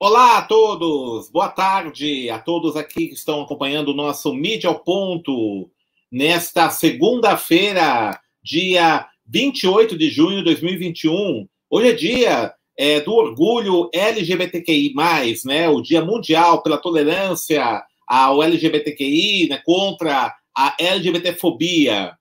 Olá a todos, boa tarde a todos aqui que estão acompanhando o nosso Mídia ao Ponto nesta segunda-feira, dia 28 de junho de 2021. Hoje é dia é, do orgulho LGBTQI, né? O Dia Mundial pela Tolerância ao LGBTQI, né? contra a LGBTfobia.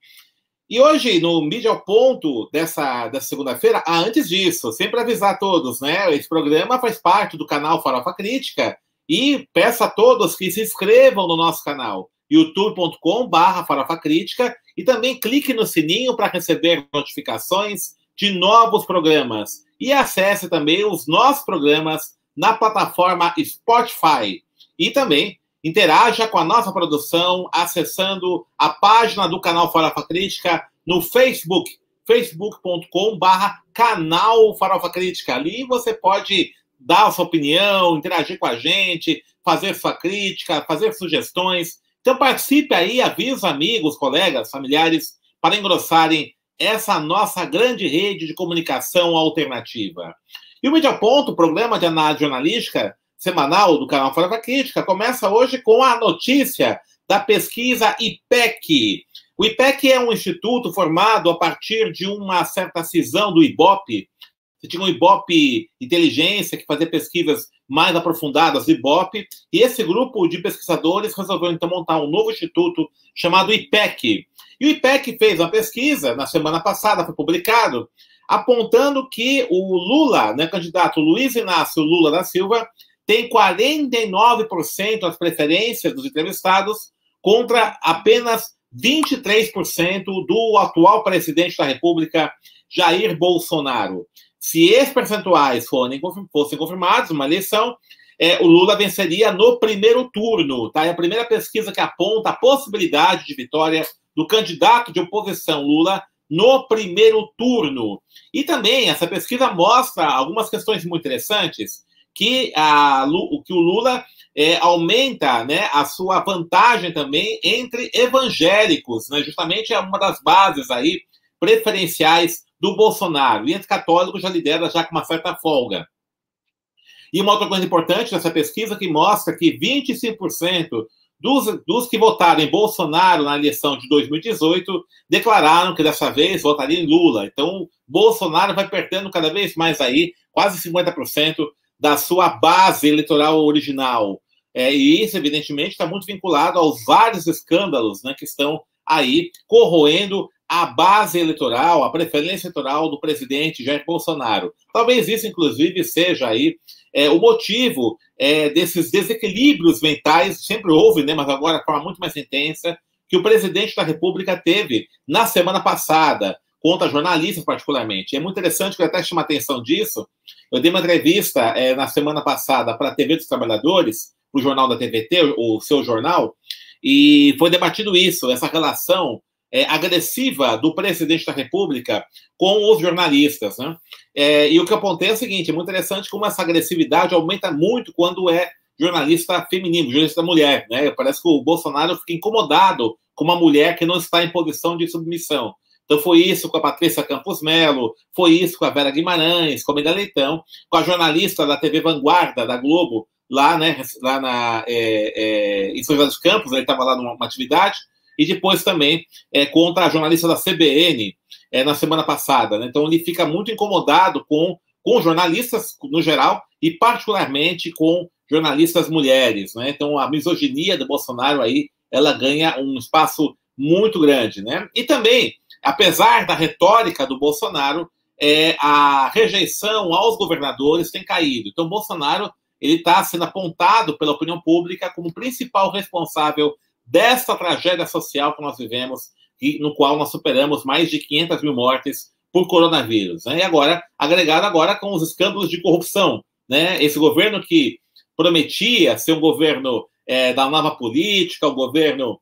E hoje, no Mídia ao Ponto dessa, dessa segunda-feira, ah, antes disso, sempre avisar a todos, né? Esse programa faz parte do canal Farofa Crítica e peço a todos que se inscrevam no nosso canal youtube.com/barra Farofa Crítica e também clique no sininho para receber notificações de novos programas. E acesse também os nossos programas na plataforma Spotify. E também Interaja com a nossa produção acessando a página do canal Farofa Crítica no Facebook, facebook.com barra canal Farofa Crítica. Ali você pode dar a sua opinião, interagir com a gente, fazer sua crítica, fazer sugestões. Então participe aí, avise amigos, colegas, familiares, para engrossarem essa nossa grande rede de comunicação alternativa. E o Media Ponto, programa de análise jornalística, semanal do canal Fora da Crítica, começa hoje com a notícia da pesquisa IPEC. O IPEC é um instituto formado a partir de uma certa cisão do IBOP. Você tinha um IBOP Inteligência, que fazia pesquisas mais aprofundadas do IBOP, e esse grupo de pesquisadores resolveu então montar um novo instituto chamado IPEC. E o IPEC fez uma pesquisa, na semana passada foi publicado, apontando que o Lula, né, candidato Luiz Inácio Lula da Silva, tem 49% das preferências dos entrevistados contra apenas 23% do atual presidente da República, Jair Bolsonaro. Se esses percentuais fossem confirmados numa eleição, é, o Lula venceria no primeiro turno. Tá? É a primeira pesquisa que aponta a possibilidade de vitória do candidato de oposição Lula no primeiro turno. E também essa pesquisa mostra algumas questões muito interessantes que, a, que o Lula é, aumenta né, a sua vantagem também entre evangélicos, né, justamente é uma das bases aí preferenciais do Bolsonaro. E entre católicos já lidera já com uma certa folga. E uma outra coisa importante dessa pesquisa que mostra que 25% dos, dos que votaram em Bolsonaro na eleição de 2018 declararam que dessa vez votariam em Lula. Então, Bolsonaro vai perdendo cada vez mais aí, quase 50% da sua base eleitoral original. É, e isso, evidentemente, está muito vinculado aos vários escândalos né, que estão aí corroendo a base eleitoral, a preferência eleitoral do presidente Jair Bolsonaro. Talvez isso, inclusive, seja aí é, o motivo é, desses desequilíbrios mentais, sempre houve, né, mas agora de forma muito mais intensa, que o presidente da República teve na semana passada, contra jornalistas particularmente. É muito interessante que eu até chamo a atenção disso. Eu dei uma entrevista é, na semana passada para a TV dos Trabalhadores, o jornal da TVT, o seu jornal, e foi debatido isso, essa relação é, agressiva do presidente da República com os jornalistas. Né? É, e o que eu apontei é o seguinte: é muito interessante como essa agressividade aumenta muito quando é jornalista feminino, jornalista mulher. Né? Parece que o Bolsonaro fica incomodado com uma mulher que não está em posição de submissão. Então foi isso com a Patrícia Campos Melo, foi isso com a Vera Guimarães, com a Meda Leitão, com a jornalista da TV Vanguarda, da Globo, lá, né, lá na, é, é, em São José dos Campos, ele estava lá numa atividade, e depois também é, contra a jornalista da CBN é, na semana passada. Né? Então ele fica muito incomodado com, com jornalistas no geral e particularmente com jornalistas mulheres. Né? Então a misoginia do Bolsonaro aí ela ganha um espaço muito grande. Né? E também apesar da retórica do Bolsonaro, é, a rejeição aos governadores tem caído. Então, Bolsonaro ele está sendo apontado pela opinião pública como principal responsável dessa tragédia social que nós vivemos e no qual nós superamos mais de 500 mil mortes por coronavírus. Né? E agora, agregado agora com os escândalos de corrupção. Né? Esse governo que prometia ser um governo é, da nova política, um governo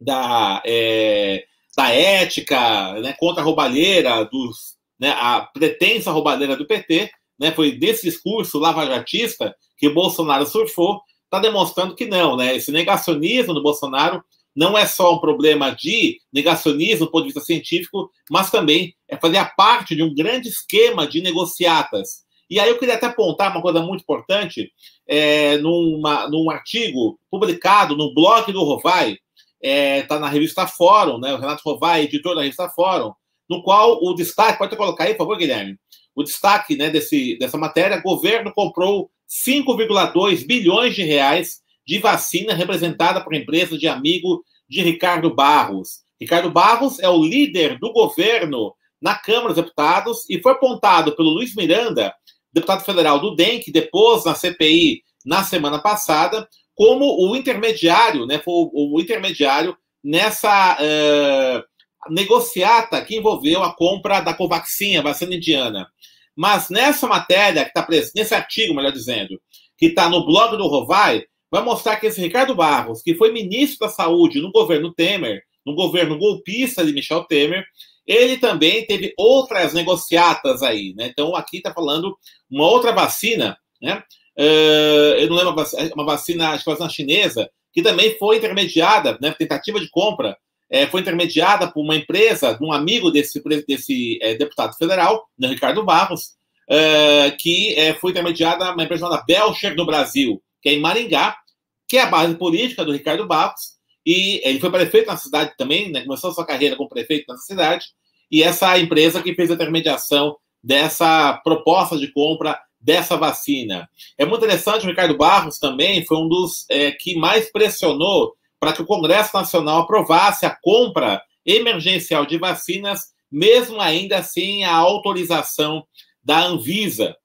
da, é, da ética, né, contra a roubalheira, dos, né, a pretensa roubalheira do PT, né, foi desse discurso lavajatista que Bolsonaro surfou, está demonstrando que não, né, esse negacionismo do Bolsonaro não é só um problema de negacionismo do ponto de vista científico, mas também é fazer parte de um grande esquema de negociatas. E aí eu queria até apontar uma coisa muito importante, é, numa, num artigo publicado no blog do Rovai, está é, tá na revista Fórum, né? O Renato Rovai, editor da revista Fórum, no qual o destaque, pode colocar aí, por favor, Guilherme, o destaque né, desse, dessa matéria, governo comprou 5,2 bilhões de reais de vacina representada por empresa de amigo de Ricardo Barros. Ricardo Barros é o líder do governo na Câmara dos Deputados e foi apontado pelo Luiz Miranda, deputado federal do DEM, que depois na CPI na semana passada, como o intermediário, né, foi o, o intermediário nessa uh, negociata que envolveu a compra da Covaxin, a vacina indiana. Mas nessa matéria, que está nesse artigo, melhor dizendo, que está no blog do Rovai, vai mostrar que esse Ricardo Barros, que foi ministro da Saúde no governo Temer, no governo golpista de Michel Temer, ele também teve outras negociatas aí, né? Então, aqui está falando uma outra vacina, né? Uh, eu não lembro, uma vacina, acho que vacina chinesa, que também foi intermediada, né? Tentativa de compra, é, foi intermediada por uma empresa, de um amigo desse, desse é, deputado federal, né, Ricardo Barros, é, que é, foi intermediada uma empresa chamada Belcher no Brasil, que é em Maringá, que é a base política do Ricardo Barros, e ele foi prefeito na cidade também, né, começou sua carreira como prefeito nessa cidade, e essa empresa que fez a intermediação dessa proposta de compra dessa vacina. É muito interessante, o Ricardo Barros também foi um dos é, que mais pressionou para que o Congresso Nacional aprovasse a compra emergencial de vacinas, mesmo ainda sem a autorização da Anvisa.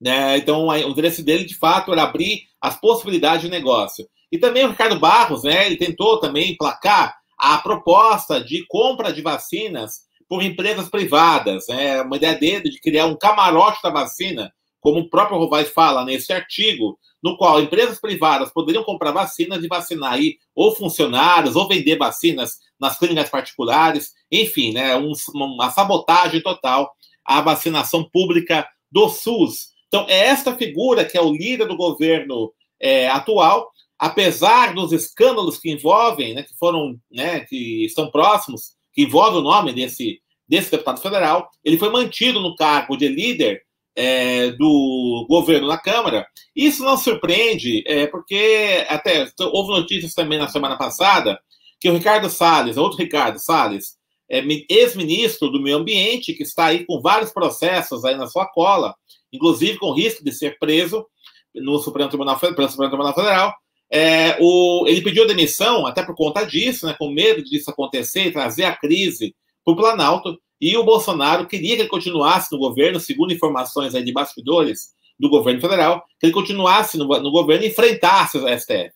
Né? Então, o interesse dele, de fato, era abrir as possibilidades de negócio. E também o Ricardo Barros, né, ele tentou também placar a proposta de compra de vacinas por empresas privadas. É uma ideia dele de criar um camarote da vacina, como o próprio Rovai fala nesse artigo, no qual empresas privadas poderiam comprar vacinas e vacinar aí ou funcionários, ou vender vacinas nas clínicas particulares, enfim, né, um, uma sabotagem total à vacinação pública do SUS. Então, é esta figura que é o líder do governo é, atual, apesar dos escândalos que envolvem, né, que foram, né, que estão próximos, que envolve o nome desse, desse deputado federal, ele foi mantido no cargo de líder é, do governo na Câmara. Isso não surpreende, é, porque até houve notícias também na semana passada que o Ricardo Salles, outro Ricardo Salles, é, ex-ministro do Meio Ambiente, que está aí com vários processos aí na sua cola, inclusive com risco de ser preso no Supremo Tribunal, pelo Supremo Tribunal Federal, é, o, ele pediu demissão, até por conta disso, né, com medo disso acontecer, trazer a crise o Planalto, e o Bolsonaro queria que ele continuasse no governo, segundo informações aí de bastidores do governo federal, que ele continuasse no, no governo e enfrentasse o STF.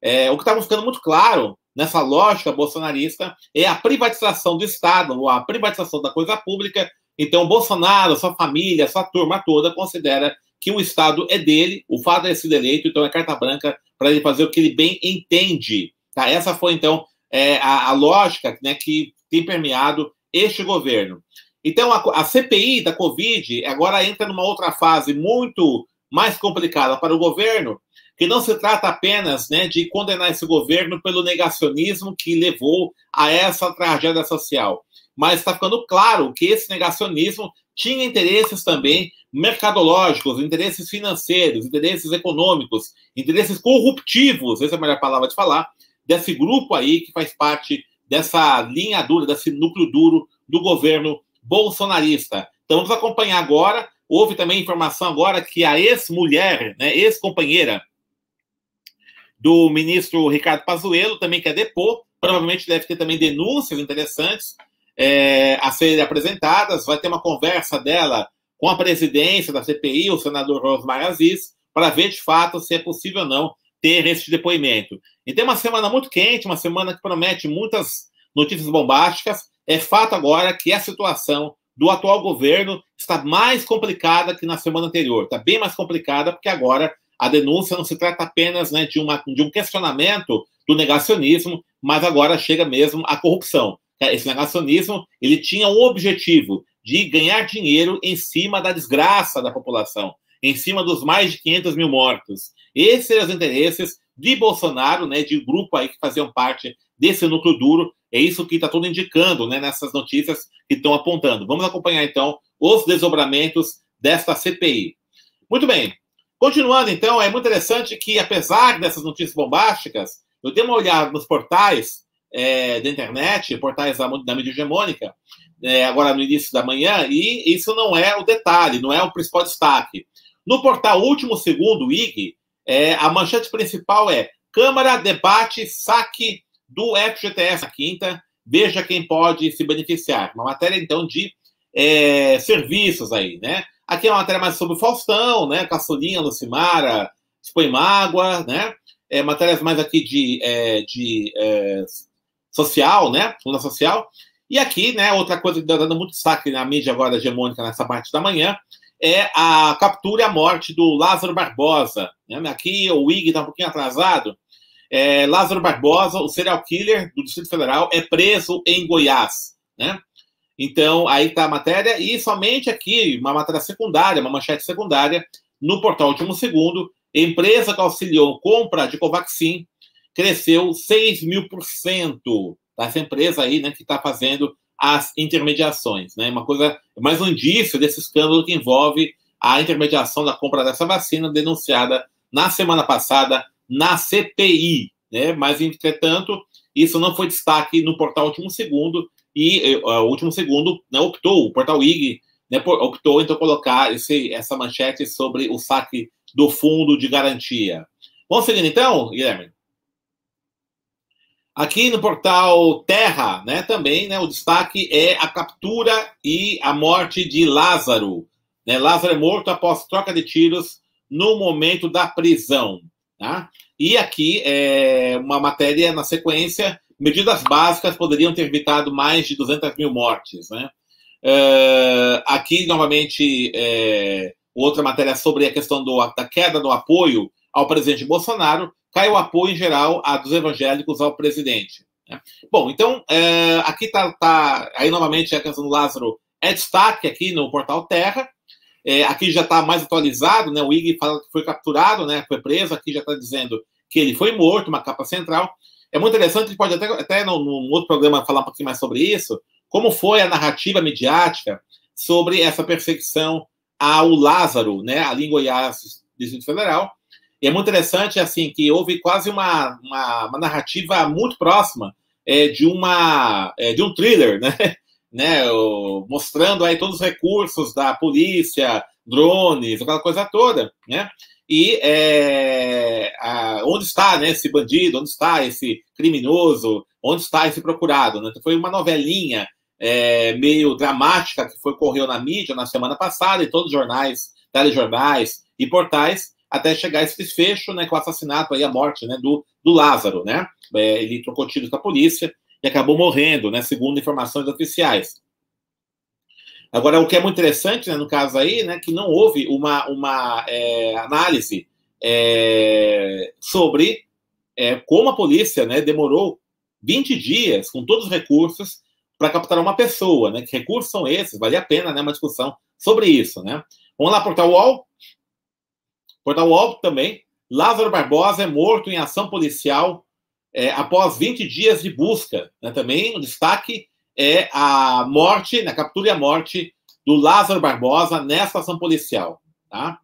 É, o que está ficando muito claro nessa lógica bolsonarista é a privatização do Estado, a privatização da coisa pública. Então, Bolsonaro, sua família, sua turma toda considera que o Estado é dele, o fato de ele ser eleito, então é carta branca para ele fazer o que ele bem entende. Tá? Essa foi, então, é, a, a, lógica né, que tem permeado este governo. Então, a, a, CPI da Covid agora entra numa outra fase muito mais complicada para o governo, que não se trata apenas né, de condenar esse governo pelo negacionismo que levou a essa tragédia social, mas está ficando claro que esse negacionismo tinha interesses também mercadológicos, interesses financeiros, interesses econômicos, interesses corruptivos, essa é a melhor palavra de falar, desse grupo aí que faz parte dessa linha dura, desse núcleo duro do governo bolsonarista. Então vamos acompanhar agora. Houve também informação agora que a ex-mulher, né, ex-companheira do ministro Ricardo Pazuello também quer depor. Provavelmente deve ter também denúncias interessantes é, a serem apresentadas. Vai ter uma conversa dela com a presidência da CPI, o senador Rosmar Aziz, para ver de fato se é possível ou não ter esse depoimento. Então, é uma semana muito quente, uma semana que promete muitas notícias bombásticas. É fato agora que a situação do atual governo está mais complicada que na semana anterior. Está bem mais complicada, porque agora a denúncia não se trata apenas né, de, uma, de um questionamento do negacionismo, mas agora chega mesmo à corrupção. Esse negacionismo ele tinha um objetivo de ganhar dinheiro em cima da desgraça da população, em cima dos mais de 500 mil mortos. Esses eram os interesses de Bolsonaro, né, de grupo aí que faziam parte desse núcleo duro. É isso que está tudo indicando né, nessas notícias que estão apontando. Vamos acompanhar, então, os desdobramentos desta CPI. Muito bem. Continuando, então, é muito interessante que, apesar dessas notícias bombásticas, eu dei uma olhada nos portais é, da internet, portais da, da mídia hegemônica, é, agora no início da manhã, e isso não é o detalhe, não é o principal destaque. No portal Último Segundo, IG, é, a manchete principal é Câmara debate saque do FGTS na quinta, veja quem pode se beneficiar. Uma matéria, então, de é, serviços aí, né? Aqui é uma matéria mais sobre o Faustão, né? Caçulinha, Lucimara, Expõe Mágoa, né? É, matérias mais aqui de, é, de é, social, né? Coluna social. E aqui, né, outra coisa que está dando muito destaque na mídia agora hegemônica nessa parte da manhã, é a captura e a morte do Lázaro Barbosa. Né? Aqui o IG está um pouquinho atrasado. É, Lázaro Barbosa, o serial killer do Distrito Federal, é preso em Goiás. Né? Então, aí está a matéria, e somente aqui, uma matéria secundária, uma manchete secundária, no portal Último Segundo, empresa que auxiliou compra de Covaxin cresceu 6 mil por cento. Essa empresa aí, né, que está fazendo as intermediações, né? Uma coisa, mais um indício desse escândalo que envolve a intermediação da compra dessa vacina denunciada na semana passada na CPI, né? Mas, entretanto, isso não foi destaque no portal Último Segundo e uh, o Último Segundo né, optou, o portal IG, né, optou então colocar esse, essa manchete sobre o saque do fundo de garantia. Vamos seguindo então, Guilherme? Aqui no portal Terra, né, também, né, o destaque é a captura e a morte de Lázaro. Né? Lázaro é morto após troca de tiros no momento da prisão. Tá? E aqui é uma matéria na sequência, medidas básicas poderiam ter evitado mais de 200 mil mortes. Né? Uh, aqui, novamente, é, outra matéria sobre a questão do, da queda do apoio ao presidente Bolsonaro, cai o apoio em geral a, dos evangélicos ao presidente. Né? Bom, então, é, aqui está, tá, aí novamente a questão do Lázaro é destaque aqui no portal Terra. É, aqui já está mais atualizado, né? O IG fala que foi capturado, né? Foi preso. Aqui já está dizendo que ele foi morto, uma capa central. É muito interessante, a gente pode até, até num outro programa falar um pouquinho mais sobre isso, como foi a narrativa midiática sobre essa perseguição ao Lázaro, né? Ali em Goiás, Distrito Federal, e é muito interessante, assim, que houve quase uma, uma, uma narrativa muito próxima é, de, uma, é, de um thriller, né? né? O, mostrando aí todos os recursos da polícia, drones, aquela coisa toda, né? E é, a, onde está né, esse bandido, onde está esse criminoso, onde está esse procurado. Né? Então, foi uma novelinha é, meio dramática que foi correu na mídia na semana passada, em todos os jornais, telejornais e portais, até chegar esse desfecho, né, com o assassinato aí, a morte, né, do, do Lázaro, né? É, ele trocou tiros com a polícia e acabou morrendo, né, segundo informações oficiais. Agora, o que é muito interessante, né, no caso aí, né, que não houve uma, uma é, análise é, sobre é, como a polícia, né, demorou 20 dias com todos os recursos para capturar uma pessoa, né? Que recursos são esses? Vale a pena, né, uma discussão sobre isso, né? Vamos lá, Portal UOL. Portal UOL também. Lázaro Barbosa é morto em ação policial é, após 20 dias de busca. Né? Também o destaque é a morte, na né, captura e a morte do Lázaro Barbosa nessa ação policial. Tá?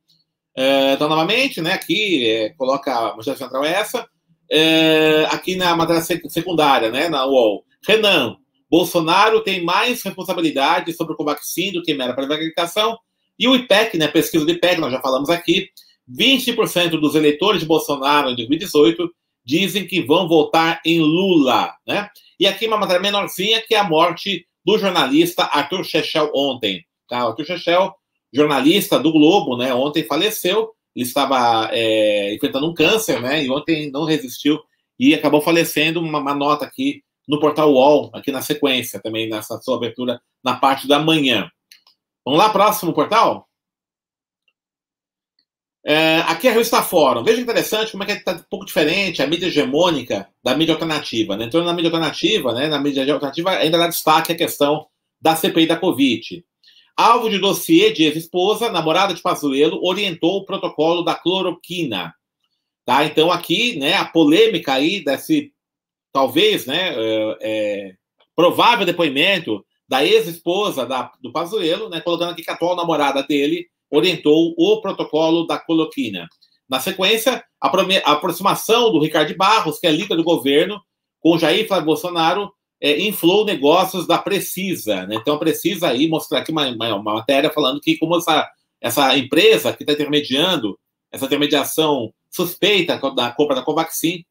É, então, novamente, né, aqui é, coloca a manchete central essa. É, aqui na matéria secundária, né, na UOL. Renan, Bolsonaro tem mais responsabilidade sobre o Covaxin do que mera prevaricação. E o IPEC, né, pesquisa do IPEC, nós já falamos aqui, 20% dos eleitores de Bolsonaro em 2018 dizem que vão votar em Lula, né? E aqui uma matéria menorzinha que é a morte do jornalista Arthur Chechel ontem. Tá? Arthur Chechel, jornalista do Globo, né? Ontem faleceu. Ele estava é, enfrentando um câncer, né? E ontem não resistiu e acabou falecendo. Uma, uma nota aqui no portal UOL, aqui na sequência, também nessa sua abertura na parte da manhã. Vamos lá, próximo portal? É, aqui é a revista Fórum. Veja interessante como é que está um pouco diferente a mídia hegemônica da mídia alternativa. Né? Entrando na mídia alternativa, né, na mídia alternativa ainda dá destaque a questão da CPI da Covid. Alvo de dossiê de ex-esposa, namorada de Pazuello, orientou o protocolo da cloroquina. Tá? Então aqui, né, a polêmica aí desse, talvez, né, é, é, provável depoimento da ex-esposa do Pazuello, né, colocando aqui que a atual namorada dele orientou o protocolo da coloquina. Na sequência, a aproximação do Ricardo Barros, que é líder do governo, com Jair Flávio Bolsonaro, é, inflou negócios da Precisa. Né? Então, precisa aí mostrar aqui uma, uma, uma, matéria falando que como essa, essa empresa que está intermediando, essa intermediação suspeita da compra da Covaxin,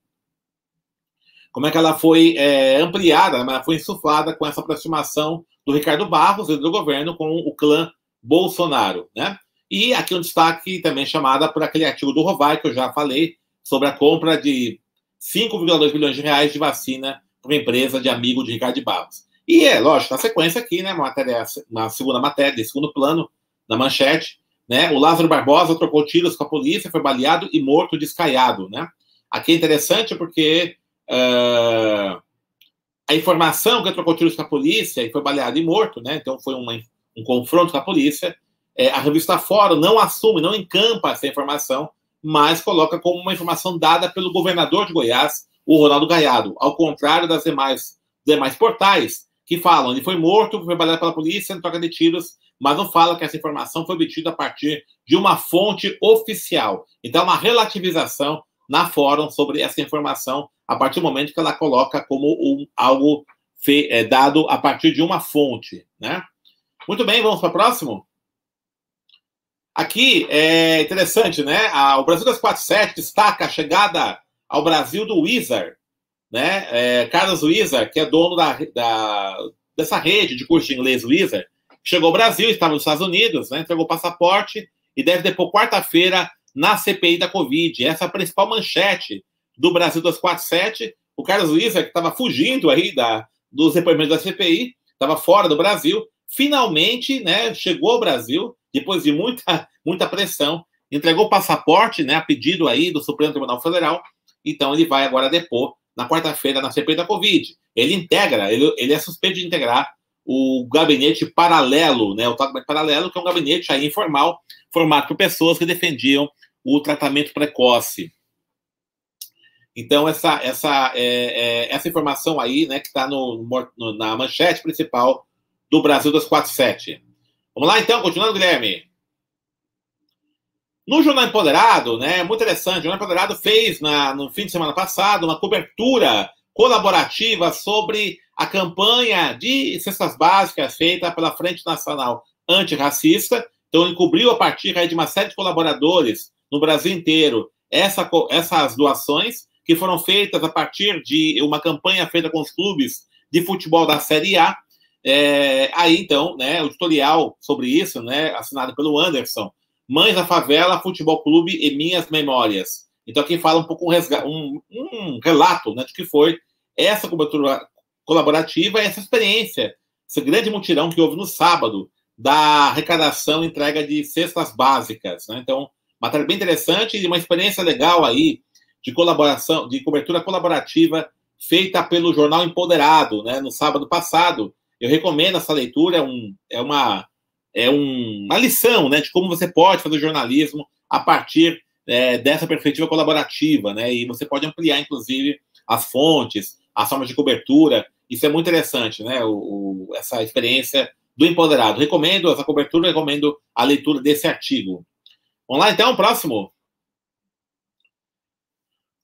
como é que ela foi é, ampliada, ela foi insuflada com essa aproximação do Ricardo Barros e do governo com o clã Bolsonaro, né? E aqui um destaque também chamada por aquele artigo do Rovai, que eu já falei, sobre a compra de 5,2 bilhões de reais de vacina para uma empresa de amigo de Ricardo Barros. E é, lógico, na sequência aqui, né, matéria, na segunda matéria, segundo plano, na manchete, né, o Lázaro Barbosa trocou tiros com a polícia, foi baleado e morto descaiado, né? Aqui é interessante porque uh, a informação que trocou tiros com a polícia e foi baleado e morto, né? Então foi uma, um confronto com a polícia. É, a revista Fórum não assume, não encampa essa informação, mas coloca como uma informação dada pelo governador de Goiás, o Ronaldo Gaiado, ao contrário das demais, demais portais que falam ele foi morto, foi baleado pela polícia em troca de tiros, mas não fala que essa informação foi obtida a partir de uma fonte oficial. Então, uma relativização na fórum sobre essa informação a partir do momento que ela coloca como um, algo fe, é, dado a partir de uma fonte, né? Muito bem, vamos para o próximo? Aqui é interessante, né? o Brasil das 47 destaca a chegada ao Brasil do Wizard, né? É, Carlos Wizard, que é dono da, da, dessa rede de curso de inglês Wizard, chegou ao Brasil, estava nos Estados Unidos, né? entregou passaporte e deve depor quarta-feira na CPI da Covid. Essa é a principal manchete do Brasil 247. O Carlos Luiza, que estava fugindo aí da, dos depoimentos da CPI, estava fora do Brasil, finalmente né, chegou ao Brasil, depois de muita, muita pressão, entregou o passaporte né, a pedido aí do Supremo Tribunal Federal, então ele vai agora depor na quarta-feira na CPI da Covid. Ele integra, ele, ele é suspeito de integrar o gabinete paralelo, né, o gabinete paralelo, que é um gabinete aí informal, formado por pessoas que defendiam o tratamento precoce. Então, essa, essa, é, é, essa informação aí, né, que está no, no, na manchete principal do Brasil 247. Vamos lá, então, continuando, Guilherme. No Jornal Empoderado, né, muito interessante, o Jornal Empoderado fez na, no fim de semana passado uma cobertura colaborativa sobre a campanha de cestas básicas feita pela Frente Nacional Antirracista. Então, ele cobriu a partir aí, de uma série de colaboradores no Brasil inteiro essa, essas doações que foram feitas a partir de uma campanha feita com os clubes de futebol da Série A. É, aí, então, né, o tutorial sobre isso, né, assinado pelo Anderson, Mães da Favela, Futebol Clube e Minhas Memórias. Então, aqui fala um pouco um, um relato né, de que foi essa cobertura colaborativa, essa experiência, esse grande mutirão que houve no sábado da arrecadação e entrega de cestas básicas. Né? Então, matéria bem interessante e uma experiência legal aí de colaboração, de cobertura colaborativa feita pelo jornal Empoderado, né, no sábado passado. Eu recomendo essa leitura, é, um, é, uma, é um, uma lição né, de como você pode fazer jornalismo a partir é, dessa perspectiva colaborativa, né, e você pode ampliar, inclusive, as fontes, as formas de cobertura. Isso é muito interessante, né, o, o, essa experiência do Empoderado. Recomendo essa cobertura, recomendo a leitura desse artigo. Vamos lá, então, próximo.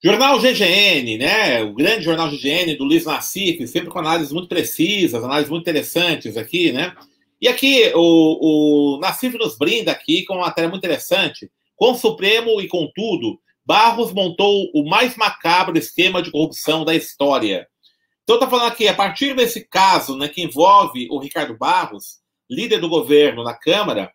Jornal GGN, né? O grande jornal GGN do Luiz Nassif, sempre com análises muito precisas, análises muito interessantes aqui, né? E aqui o, o Nassif nos brinda aqui com uma matéria muito interessante. Com o Supremo e com tudo, Barros montou o mais macabro esquema de corrupção da história. Então tá falando aqui, a partir desse caso, né, que envolve o Ricardo Barros, líder do governo na Câmara,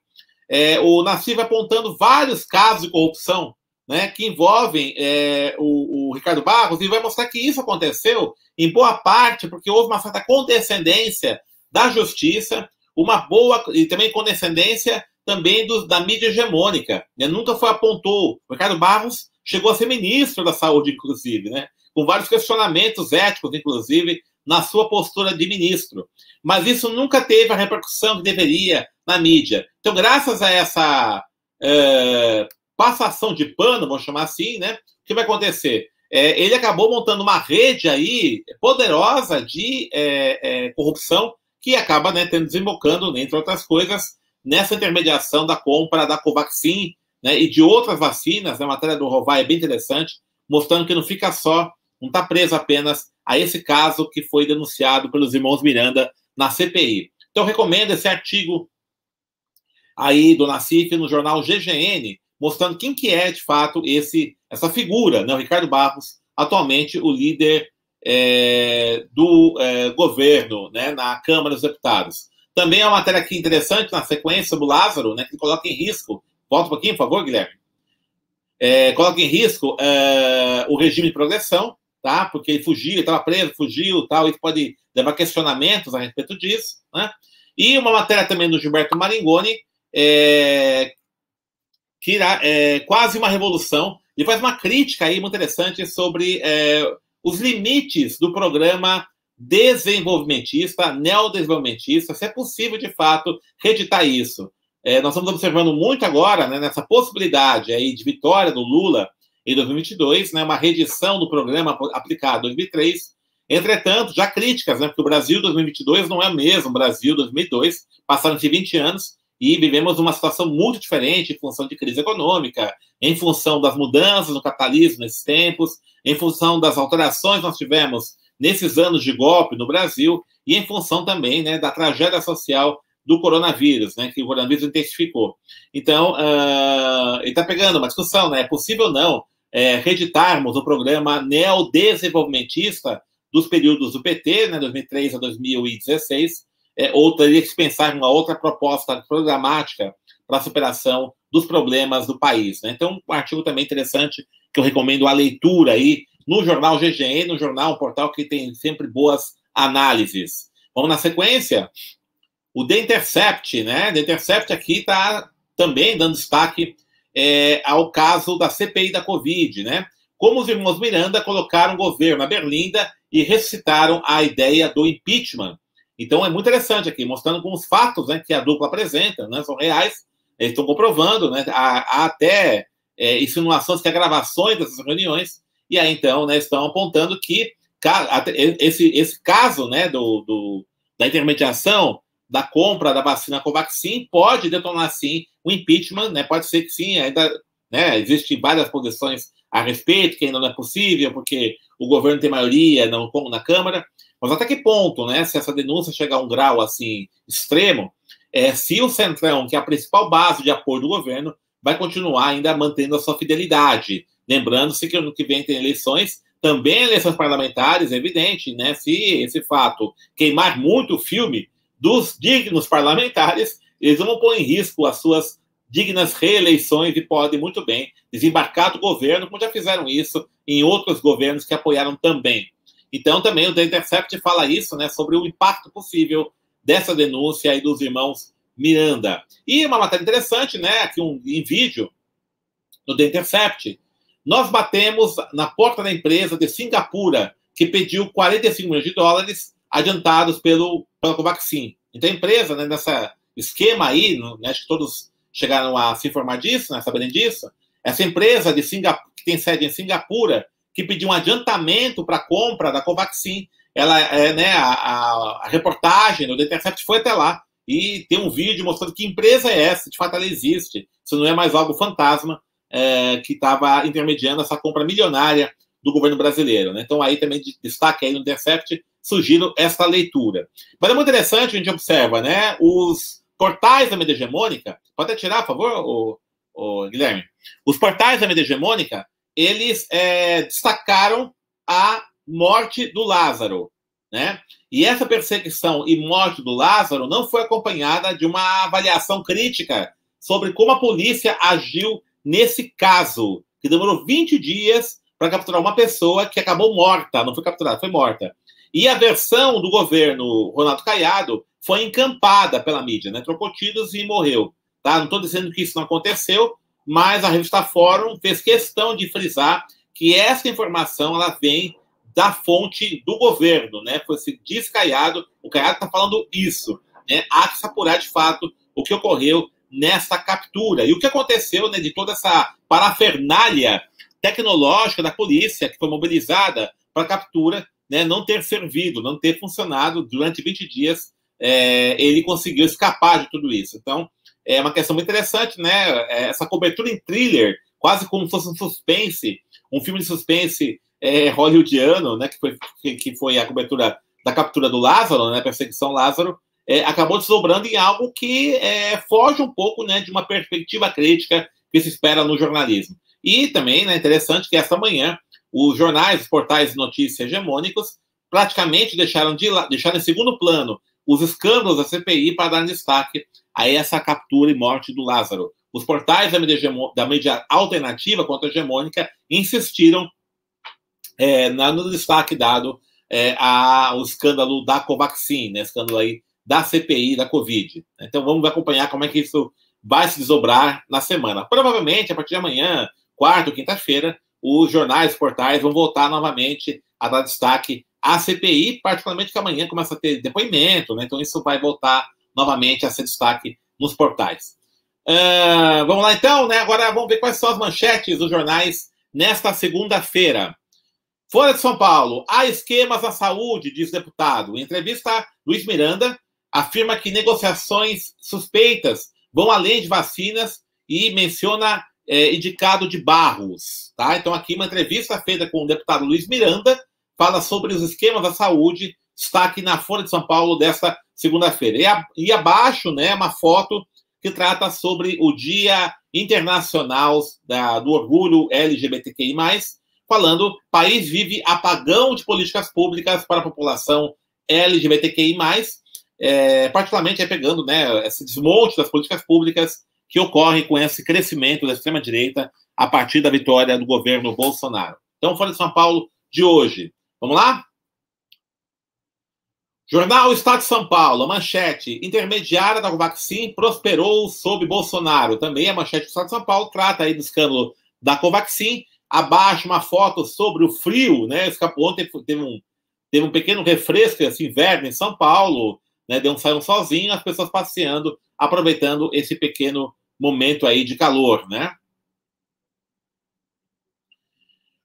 é, o Nassif apontando vários casos de corrupção né, que envolvem é, o, o, Ricardo Barros, e vai mostrar que isso aconteceu em boa parte porque houve uma certa condescendência da justiça, uma boa e também condescendência também do, da mídia hegemônica. Né? Nunca foi apontou. O Ricardo Barros chegou a ser ministro da saúde, inclusive, né? com vários questionamentos éticos, inclusive, na sua postura de ministro. Mas isso nunca teve a repercussão que deveria na mídia. Então, graças a essa é, passação de pano, vamos chamar assim, né? O que vai acontecer? É, ele acabou montando uma rede aí poderosa de é, é, corrupção que acaba né, tendo, desembocando, entre outras coisas, nessa intermediação da compra da Covaxin né, e de outras vacinas. Né, a matéria do Rovai é bem interessante, mostrando que não fica só, não está preso apenas a esse caso que foi denunciado pelos irmãos Miranda na CPI. Então, recomendo esse artigo aí do Nacife no jornal GGN, mostrando quem que é, de fato, esse essa figura, né, o Ricardo Barros, atualmente o líder é, do é, governo né, na Câmara dos Deputados. Também é uma matéria aqui interessante na sequência do Lázaro, né, que coloca em risco. Volta um pouquinho, por favor, Guilherme. É, coloca em risco é, o regime de progressão, tá? Porque ele fugiu, estava preso, fugiu, tal. Isso pode levar questionamentos a respeito disso, né? E uma matéria também do Gilberto Maringoni, é, irá, é quase uma revolução. E faz uma crítica aí muito interessante sobre é, os limites do programa desenvolvimentista, neodesenvolvimentista, se é possível, de fato, reeditar isso. É, nós estamos observando muito agora, né, nessa possibilidade aí de vitória do Lula em 2022, né, uma reedição do programa aplicado em 2003. Entretanto, já críticas, né, porque o Brasil 2022 não é o mesmo Brasil 2002, passaram-se 20 anos, e vivemos uma situação muito diferente em função de crise econômica, em função das mudanças no capitalismo nesses tempos, em função das alterações que nós tivemos nesses anos de golpe no Brasil e em função também né, da tragédia social do coronavírus, né, que o coronavírus intensificou. Então, uh, ele está pegando uma discussão, né, é possível ou não é, reeditarmos o programa neodesenvolvimentista dos períodos do PT, né, 2003 a 2016, é, ou teria que pensar em uma outra proposta programática para a superação dos problemas do país. Né? Então, um artigo também interessante que eu recomendo a leitura aí no jornal GGN, no jornal, um portal que tem sempre boas análises. Vamos na sequência? O The Intercept, né? The Intercept aqui está também dando destaque é, ao caso da CPI da Covid, né? Como os irmãos Miranda colocaram o governo na berlinda e ressuscitaram a ideia do impeachment então é muito interessante aqui, mostrando com os fatos né, que a dupla apresenta, né, são reais, eles estão comprovando, né, há, há até é, insinuações que há gravações dessas reuniões, e aí então né, estão apontando que esse, esse caso né, do, do, da intermediação da compra da vacina Covaxin pode detonar sim o impeachment, né, pode ser que sim, ainda né, existem várias posições a respeito, que ainda não é possível, porque o governo tem maioria, não como na Câmara, mas até que ponto, né, se essa denúncia chegar a um grau assim extremo, é, se o Centrão, que é a principal base de apoio do governo, vai continuar ainda mantendo a sua fidelidade. Lembrando-se que ano que vem tem eleições, também eleições parlamentares, é evidente, né? Se esse fato queimar muito o filme dos dignos parlamentares, eles vão pôr em risco as suas dignas reeleições e podem muito bem desembarcar do governo, como já fizeram isso em outros governos que apoiaram também. Então, também o The Intercept fala isso, né, sobre o impacto possível dessa denúncia aí dos irmãos Miranda. E uma matéria interessante, né, aqui um, em vídeo, no The Intercept, nós batemos na porta da empresa de Singapura, que pediu 45 milhões de dólares adiantados pelo, pela Covaxin. Então, a empresa, né, nessa esquema aí, né, acho que todos chegaram a se informar disso, né, sabendo disso, essa empresa de Singapura, que tem sede em Singapura, que pediu um adiantamento para a compra da Covaxin. Ela, é, né, a, a, a reportagem do Intercept foi até lá e tem um vídeo mostrando que empresa é essa, de fato ela existe. Isso não é mais algo fantasma é, que estava intermediando essa compra milionária do governo brasileiro. Né? Então aí também de, destaque aí no Intercept surgindo essa leitura. Mas é muito interessante, a gente observa, né? Os portais da mídia hegemônica, pode tirar, por favor, o, o Guilherme? Os portais da mídia hegemônica eles é, destacaram a morte do Lázaro, né? E essa perseguição e morte do Lázaro não foi acompanhada de uma avaliação crítica sobre como a polícia agiu nesse caso, que demorou 20 dias para capturar uma pessoa que acabou morta, não foi capturada, foi morta. E a versão do governo Ronaldo Caiado foi encampada pela mídia, né? Trocou tiros e morreu. Tá? Não estou dizendo que isso não aconteceu, mas a revista Fórum fez questão de frisar que essa informação ela vem da fonte do governo, né? Foi se diz Caiado, o Caiado está falando isso, né? Há que se apurar de fato o que ocorreu nessa captura e o que aconteceu, né? De toda essa parafernália tecnológica da polícia que foi mobilizada para a captura, né? Não ter servido, não ter funcionado durante 20 dias, é, ele conseguiu escapar de tudo isso. Então é uma questão muito interessante, né? É, essa cobertura em thriller, quase como se fosse um suspense, um filme de suspense é, hollywoodiano, né? Que foi, que foi a cobertura da captura do Lázaro, né? Perseguição Lázaro, é, acabou desdobrando em algo que é, foge um pouco, né? De uma perspectiva crítica que se espera no jornalismo. E também, né? Interessante que esta manhã os jornais, os portais de notícias hegemônicos praticamente deixaram, de, deixaram em segundo plano os escândalos da CPI para dar destaque a essa captura e morte do Lázaro. Os portais da mídia, da mídia alternativa contra hegemônica insistiram é, no destaque dado é, ao escândalo da Covaxin, né, escândalo aí da CPI da Covid. Então vamos acompanhar como é que isso vai se desdobrar na semana. Provavelmente, a partir de amanhã, quarta ou quinta-feira, os jornais, portais vão voltar novamente a dar destaque à CPI, particularmente que amanhã começa a ter depoimento, né? Então isso vai voltar novamente a ser destaque nos portais. Uh, vamos lá então, né? Agora vamos ver quais são as manchetes dos jornais nesta segunda-feira. Folha de São Paulo, há esquemas à saúde, diz deputado. Em entrevista, Luiz Miranda afirma que negociações suspeitas vão além de vacinas e menciona é, indicado de Barros. Tá? Então, aqui uma entrevista feita com o deputado Luiz Miranda, fala sobre os esquemas da saúde, está aqui na Folha de São Paulo desta segunda-feira. E, e, abaixo, né, uma foto que trata sobre o Dia Internacional da, do Orgulho LGBTQI+, falando, país vive apagão de políticas públicas para a população LGBTQI+, é, particularmente é pegando né, esse desmonte das políticas públicas que ocorre com esse crescimento da extrema-direita a partir da vitória do governo Bolsonaro. Então, Folha de São Paulo de hoje. Vamos lá? Jornal Estado de São Paulo, manchete. Intermediária da Covaxin prosperou sob Bolsonaro. Também a manchete do Estado de São Paulo trata aí do escândalo da Covaxin. Abaixo uma foto sobre o frio, né? Escapou ontem, teve um, teve um pequeno refresco, assim, inverno em São Paulo, né? Deu um saíram sozinho, as pessoas passeando, aproveitando esse pequeno momento aí de calor, né?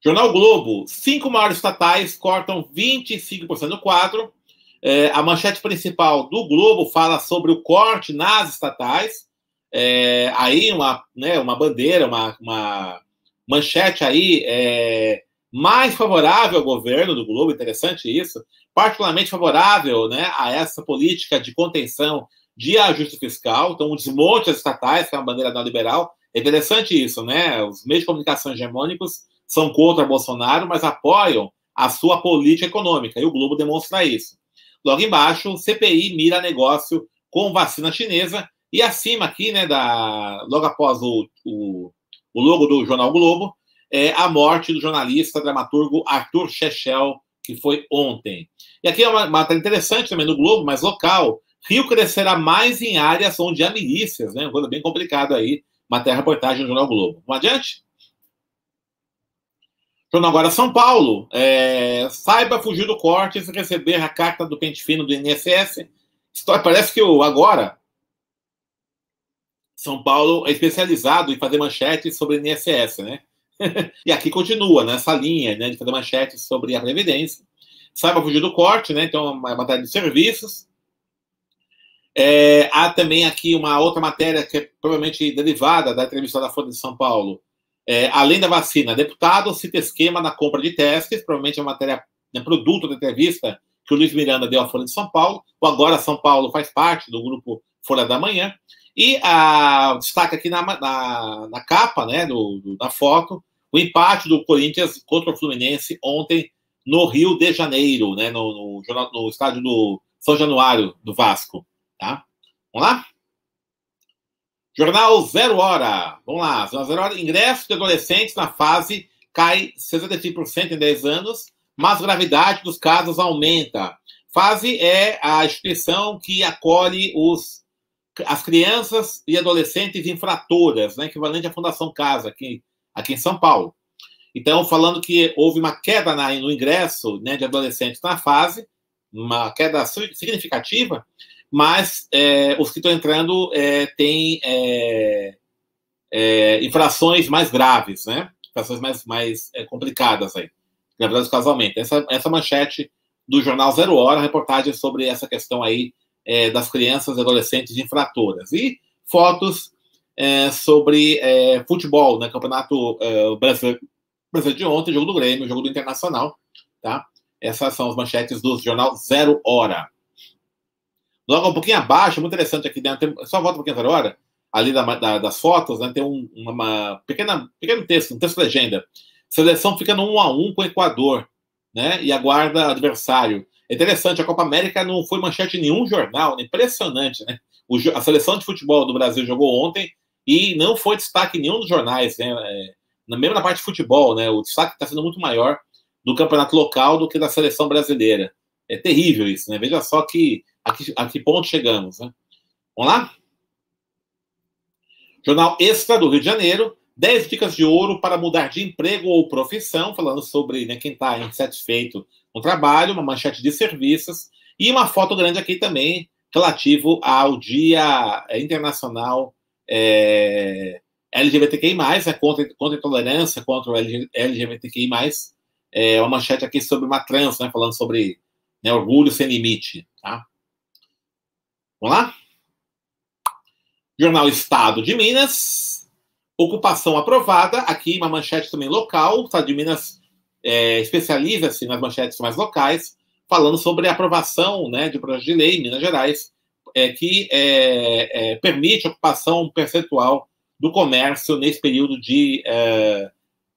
Jornal Globo, cinco maiores estatais cortam 25% do quadro. É, a manchete principal do Globo fala sobre o corte nas estatais. É, aí uma, né, uma bandeira, uma, uma manchete aí é, mais favorável ao governo do Globo, interessante isso, particularmente favorável né, a essa política de contenção de ajuste fiscal, então o desmonte das estatais, que é uma bandeira neoliberal. É interessante isso, né? Os meios de comunicação hegemônicos são contra Bolsonaro, mas apoiam a sua política econômica, e o Globo demonstra isso. Logo embaixo, CPI mira negócio com vacina chinesa, e acima aqui, né, da, logo após o, o, o logo do Jornal Globo, é a morte do jornalista dramaturgo Arthur Chechel, que foi ontem. E aqui é uma matéria interessante também no Globo, mas local, Rio crescerá mais em áreas onde há milícias, né? Uma coisa bem complicada aí. Matéria reportagem do Jornal Globo. Vamos adiante? Jornal agora São Paulo. É, saiba fugir do corte e receber a carta do pente fino do INSS. História, parece que o agora São Paulo é especializado em fazer manchetes sobre INSS, né? e aqui continua nessa linha né, de fazer manchetes sobre a Previdência. Saiba fugir do corte, né? Então, é uma matéria de serviços. É, há também aqui uma outra matéria que é provavelmente derivada da entrevista da Folha de São Paulo. É, além da vacina, deputado cita esquema na compra de testes, provavelmente é matéria, né, produto da entrevista que o Luiz Miranda deu à Folha de São Paulo. O Agora São Paulo faz parte do grupo Folha da Manhã. E a, destaca aqui na, na, na capa né, do, do, da foto o empate do Corinthians contra o Fluminense ontem no Rio de Janeiro, né, no, no, no estádio do São Januário do Vasco. Tá? Vamos lá? Jornal Zero Hora. Vamos lá. Jornal Zero Hora. Ingresso de adolescentes na fase cai 65% em 10 anos, mas gravidade dos casos aumenta. Fase é a instituição que acolhe os, as crianças e adolescentes infratoras, né, equivalente à Fundação Casa, aqui, aqui em São Paulo. Então, falando que houve uma queda na, no ingresso né, de adolescentes na fase, uma queda significativa, mas é, os que estão entrando é, têm é, é, infrações mais graves, né? Infrações mais, mais é, complicadas aí, gravidade casualmente. Essa, essa manchete do jornal Zero Hora, reportagem sobre essa questão aí é, das crianças e adolescentes infratoras. E fotos sobre futebol, né? Campeonato brasileiro, brasileiro de ontem, jogo do Grêmio, jogo do Internacional, tá? Essas são as manchetes do jornal Zero Hora. Logo um pouquinho abaixo, muito interessante aqui dentro, só volta um pouquinho Zero Hora, ali da, da, das fotos, né, tem um, uma pequena, pequeno texto, um texto legenda. Seleção fica no 1 a 1 com o Equador, né? E aguarda adversário. É interessante, a Copa América não foi manchete em nenhum jornal, impressionante, né? O, a seleção de futebol do Brasil jogou ontem e não foi destaque em nenhum dos jornais, né? É, mesmo na parte de futebol, né? O destaque está sendo muito maior do campeonato local do que da seleção brasileira. É terrível isso, né? Veja só que a que, a que ponto chegamos, né? Vamos lá? Jornal Extra do Rio de Janeiro, 10 dicas de ouro para mudar de emprego ou profissão, falando sobre né, quem está insatisfeito no trabalho, uma manchete de serviços, e uma foto grande aqui também, relativo ao Dia Internacional é, LGBTQI+, né, contra, contra a intolerância, contra o LGBTQI+, é uma manchete aqui sobre uma trans, né, falando sobre né, orgulho sem limite, tá? Vamos lá? Jornal Estado de Minas. Ocupação aprovada. Aqui uma manchete também local. O Estado de Minas é, especializa-se nas manchetes mais locais, falando sobre a aprovação né, de projeto de lei em Minas Gerais, é, que é, é permite ocupação percentual do comércio nesse período de, é,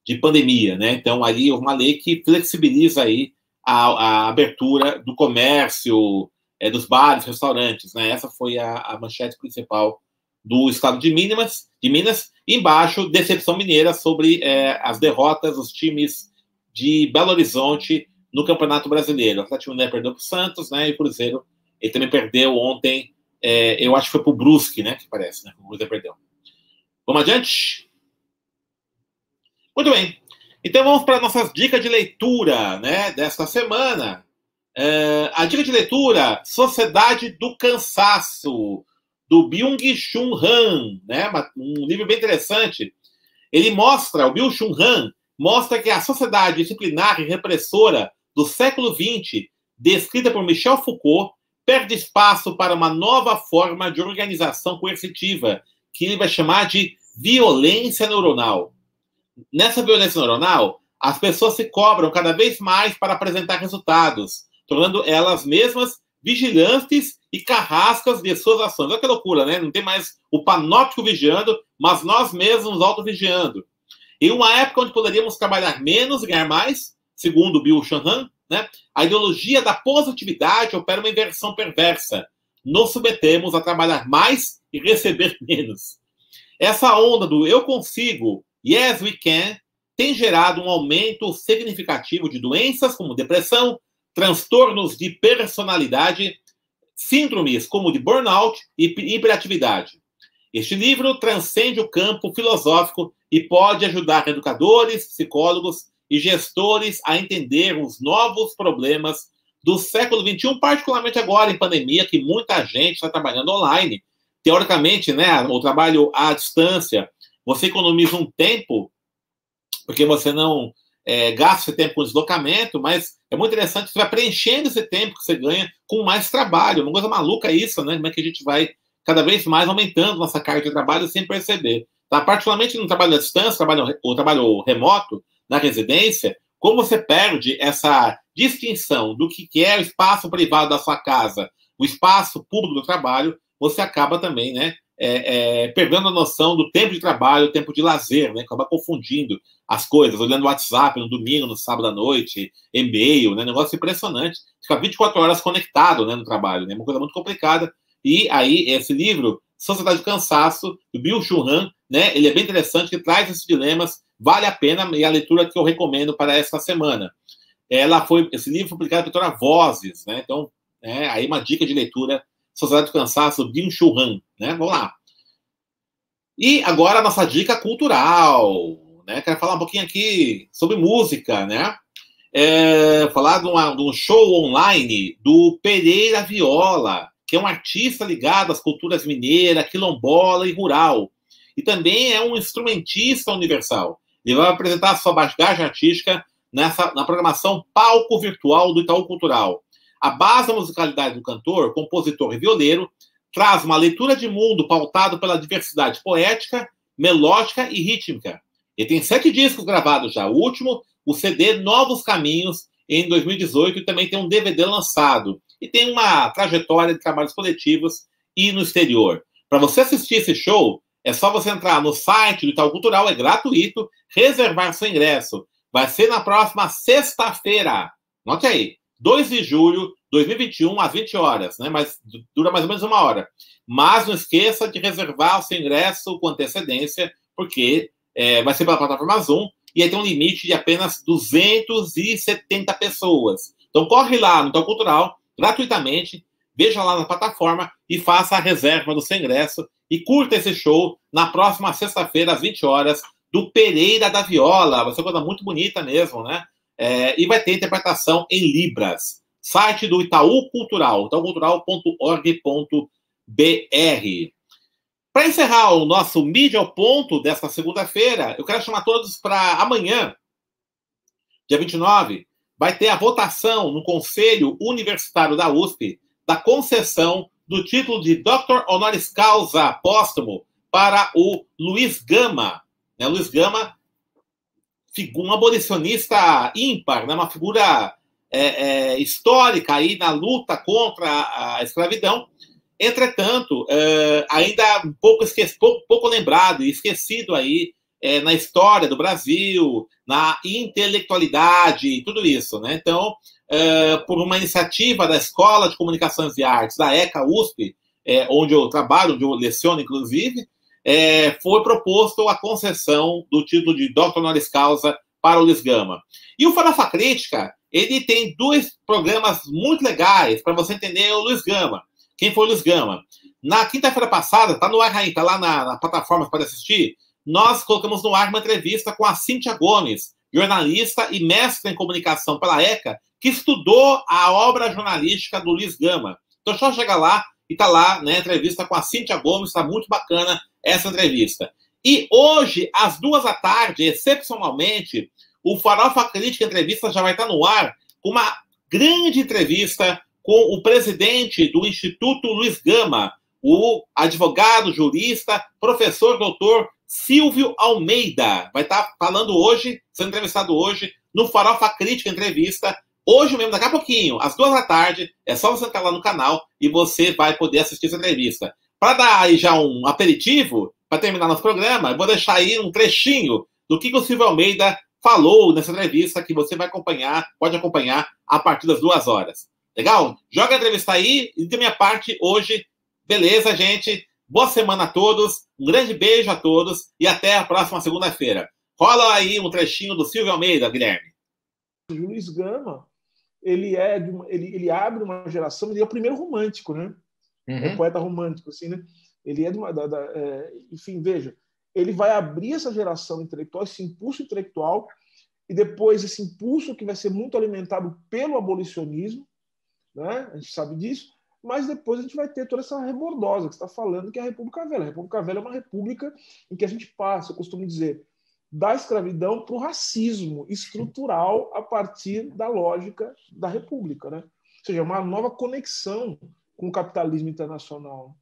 de pandemia. Né? Então, ali uma lei que flexibiliza aí a, a abertura do comércio, é, dos bares, restaurantes. Né? Essa foi a, a manchete principal do estado de Minas, de Minas embaixo, decepção mineira sobre é, as derrotas dos times de Belo Horizonte no Campeonato Brasileiro. O Atlético Mineiro perdeu para o Santos, né? E o Cruzeiro, ele também perdeu ontem, é, eu acho que foi para o Brusque, né? Que parece, né? O Cruzeiro perdeu. Vamos adiante? Muito bem. Então vamos para nossas dicas de leitura, né? Desta semana. É, a dica de leitura: Sociedade do Cansaço do Byung-Chun Han, né? um livro bem interessante. Ele mostra, o Byung-Chun Han mostra que a sociedade disciplinar e repressora do século XX, descrita por Michel Foucault, perde espaço para uma nova forma de organização coercitiva, que ele vai chamar de violência neuronal. Nessa violência neuronal, as pessoas se cobram cada vez mais para apresentar resultados, tornando elas mesmas vigilantes e carrascas de suas ações. Olha que loucura, né? Não tem mais o panóptico vigiando, mas nós mesmos auto-vigiando. Em uma época onde poderíamos trabalhar menos e ganhar mais, segundo Bill Shanhan, né? a ideologia da positividade opera uma inversão perversa. Nos submetemos a trabalhar mais e receber menos. Essa onda do eu consigo, yes we can, tem gerado um aumento significativo de doenças como depressão, transtornos de personalidade, síndromes como de burnout e hiperatividade. Este livro transcende o campo filosófico e pode ajudar educadores, psicólogos e gestores a entender os novos problemas do século XXI, particularmente agora em pandemia, que muita gente está trabalhando online. Teoricamente, né, o trabalho à distância, você economiza um tempo, porque você não é, gasta esse tempo com deslocamento, mas é muito interessante, você vai preenchendo esse tempo que você ganha com mais trabalho. Uma coisa maluca isso, né? Como é que a gente vai cada vez mais aumentando nossa carga de trabalho sem perceber. Tá? Particularmente no trabalho à distância, trabalho, o trabalho remoto, na residência, como você perde essa distinção do que é o espaço privado da sua casa, o espaço público do trabalho, você acaba também, né, é, é, perdendo a noção do tempo de trabalho, tempo de lazer, né? Acaba confundindo as coisas, olhando o WhatsApp no domingo, no sábado à noite, e-mail, né? Negócio impressionante. Fica 24 horas conectado né, no trabalho, né? Uma coisa muito complicada. E aí, esse livro, Sociedade do Cansaço, do Bill Churran, né? Ele é bem interessante, que traz esses dilemas, vale a pena, e a leitura que eu recomendo para esta semana. Ela foi, esse livro foi publicado pela editora Vozes, né? Então, é, aí uma dica de leitura Sociedade do Cansaço, Bin Churran, né? Vamos lá. E agora a nossa dica cultural, né? Quero falar um pouquinho aqui sobre música, né? É, falar de, uma, de, um show online do Pereira Viola, que é um artista ligado às culturas mineira, quilombola e rural. E também é um instrumentista universal. Ele vai apresentar sua bagagem artística nessa, na programação Palco Virtual do Itaú Cultural. A base da musicalidade do cantor, compositor e violeiro traz uma leitura de mundo pautado pela diversidade poética, melódica e rítmica. Ele tem sete discos gravados já. O último, o CD Novos Caminhos, em 2018, e também tem um DVD lançado. E tem uma trajetória de trabalhos coletivos e no exterior. Para você assistir esse show, é só você entrar no site do Itaú Cultural, é gratuito, reservar seu ingresso. Vai ser na próxima sexta-feira. Note aí, 2 de julho de 2021, às 20 horas, né? Mas dura mais ou menos uma hora. Mas não esqueça de reservar o seu ingresso com antecedência, porque é, vai ser pela plataforma Zoom e aí tem um limite de apenas 270 pessoas. Então corre lá no Itaú Cultural, gratuitamente, veja lá na plataforma e faça a reserva do seu ingresso e curta esse show na próxima sexta-feira, às 20 horas, do Pereira da Viola. Vai ser uma coisa muito bonita mesmo, né? É, e vai ter interpretação em Libras. Site do Itaú Cultural, itaucultural.org.br. Para encerrar o nosso Mídia ao Ponto desta segunda-feira, eu quero chamar todos para amanhã, dia 29, vai ter a votação no Conselho Universitário da USP da concessão do título de Dr. Honoris Causa póstumo para o Luiz Gama. Né? Luiz Gama, um abolicionista ímpar, né? uma figura é, é, histórica aí na luta contra a, escravidão. Entretanto, é, ainda um pouco, esqueci, pouco, pouco, lembrado e esquecido aí é, na história do Brasil, na intelectualidade e tudo isso. Né? Então, é, por uma iniciativa da Escola de Comunicações e Artes, da ECA USP, é, onde eu trabalho, onde eu leciono, inclusive, é, foi proposto a concessão do título de Dr. Honoris Causa para o Luiz Gama. E o Farofa Crítica, ele tem dois programas muito legais para você entender o Luiz Gama. Quem foi o Luiz Gama? Na quinta-feira passada, está no ar está lá na, na plataforma para assistir, nós colocamos no ar uma entrevista com a Cíntia Gomes, jornalista e mestre em comunicação pela ECA, que estudou a obra jornalística do Luiz Gama. Então, só chegar lá e tá lá, né, entrevista com a Cíntia Gomes, está muito bacana essa entrevista. E hoje, às duas da tarde, excepcionalmente, o Farofa Crítica Entrevista já vai estar no ar com uma grande entrevista com o presidente do Instituto Luiz Gama, o advogado, jurista, professor doutor Silvio Almeida. Vai estar falando hoje, sendo entrevistado hoje, no Farofa Crítica Entrevista, Hoje mesmo, daqui a pouquinho, às duas da tarde, é só você entrar lá no canal e você vai poder assistir essa entrevista. Para dar aí já um aperitivo, para terminar nosso programa, eu vou deixar aí um trechinho do que o Silvio Almeida falou nessa entrevista que você vai acompanhar, pode acompanhar a partir das duas horas. Legal? Joga a entrevista aí e da minha parte hoje, beleza, gente? Boa semana a todos, um grande beijo a todos e até a próxima segunda-feira. Rola aí um trechinho do Silvio Almeida, Guilherme. Luiz Gama ele é uma, ele, ele abre uma geração, ele é o primeiro romântico, né? Uhum. É um poeta romântico, assim, né? Ele é de uma, da, da, é, enfim, veja, ele vai abrir essa geração intelectual, esse impulso intelectual, e depois esse impulso que vai ser muito alimentado pelo abolicionismo, né? A gente sabe disso, mas depois a gente vai ter toda essa rebordosa que está falando que é a República Velha. A República Velha é uma república em que a gente passa, eu costumo dizer, da escravidão para o racismo estrutural a partir da lógica da república, né? Ou seja, uma nova conexão com o capitalismo internacional.